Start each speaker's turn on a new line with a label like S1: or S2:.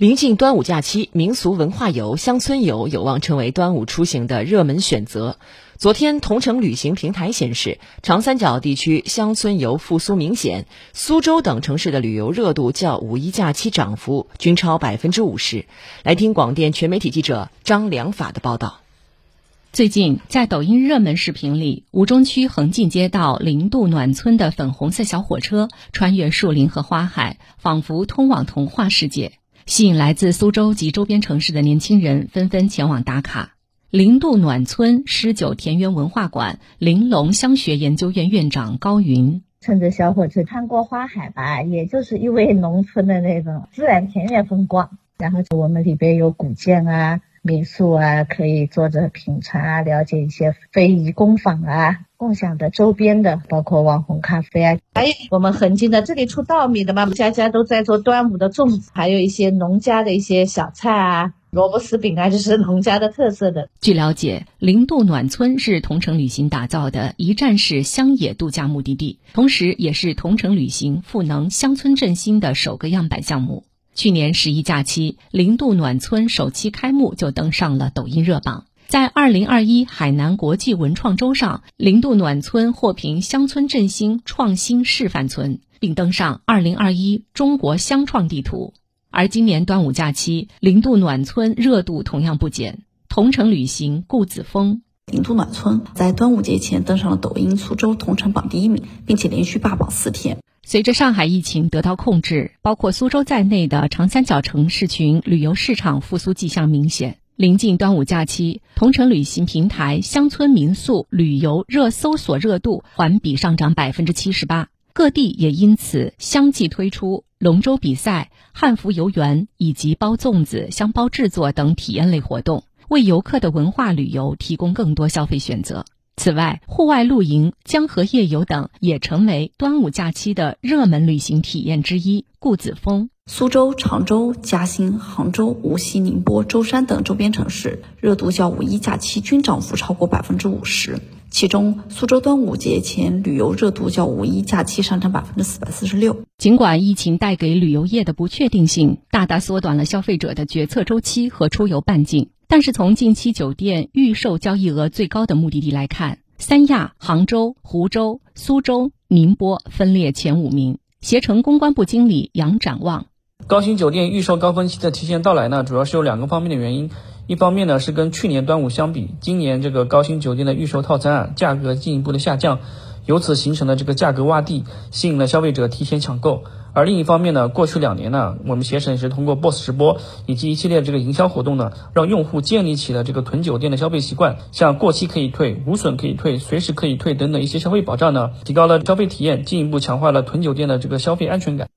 S1: 临近端午假期，民俗文化游、乡村游有望成为端午出行的热门选择。昨天，同程旅行平台显示，长三角地区乡村游复苏明显，苏州等城市的旅游热度较五一假期涨幅均超百分之五十。来听广电全媒体记者张良法的报道。
S2: 最近，在抖音热门视频里，吴中区横进街道零度暖村的粉红色小火车穿越树林和花海，仿佛通往童话世界。吸引来自苏州及周边城市的年轻人纷纷前往打卡。零度暖村诗酒田园文化馆玲珑香学研究院院长高云：
S3: 乘着小火车穿过花海吧，也就是一味农村的那种自然田园风光。然后我们里边有古建啊、民宿啊，可以坐着品茶啊，了解一些非遗工坊啊。共享的周边的，包括网红咖啡啊，还有我们横津的这里出稻米的嘛，家家都在做端午的粽子，还有一些农家的一些小菜啊，萝卜丝饼啊，就是农家的特色的。
S2: 据了解，零度暖村是同程旅行打造的一站式乡野度假目的地，同时也是同程旅行赋能乡村振兴的首个样板项目。去年十一假期，零度暖村首期开幕就登上了抖音热榜。在二零二一海南国际文创周上，零度暖村获评乡村振兴创新示范村，并登上二零二一中国乡创地图。而今年端午假期，零度暖村热度同样不减。同城旅行顾子峰，
S4: 零度暖村在端午节前登上了抖音苏州同城榜第一名，并且连续霸榜四天。
S2: 随着上海疫情得到控制，包括苏州在内的长三角城市群旅游市场复苏迹象明显。临近端午假期，同城旅行平台乡村民宿旅游热搜索热度环比上涨百分之七十八，各地也因此相继推出龙舟比赛、汉服游园以及包粽子、香包制作等体验类活动，为游客的文化旅游提供更多消费选择。此外，户外露营、江河夜游等也成为端午假期的热门旅行体验之一。顾子峰。
S4: 苏州、常州、嘉兴、杭州、无锡、宁波、舟山等周边城市热度较五一假期均涨幅超过百分之五十。其中，苏州端午节前旅游热度较五一假期上涨百分之四百四十六。
S2: 尽管疫情带给旅游业的不确定性大大缩短了消费者的决策周期和出游半径，但是从近期酒店预售交易额最高的目的地来看，三亚、杭州、湖州、苏州、宁波分列前五名。携程公关部经理杨展望。
S5: 高新酒店预售高峰期的提前到来呢，主要是有两个方面的原因。一方面呢，是跟去年端午相比，今年这个高新酒店的预售套餐啊，价格进一步的下降，由此形成了这个价格洼地，吸引了消费者提前抢购。而另一方面呢，过去两年呢，我们携程也是通过 BOSS 直播以及一系列这个营销活动呢，让用户建立起了这个囤酒店的消费习惯，像过期可以退、无损可以退、随时可以退等等一些消费保障呢，提高了消费体验，进一步强化了囤酒店的这个消费安全感。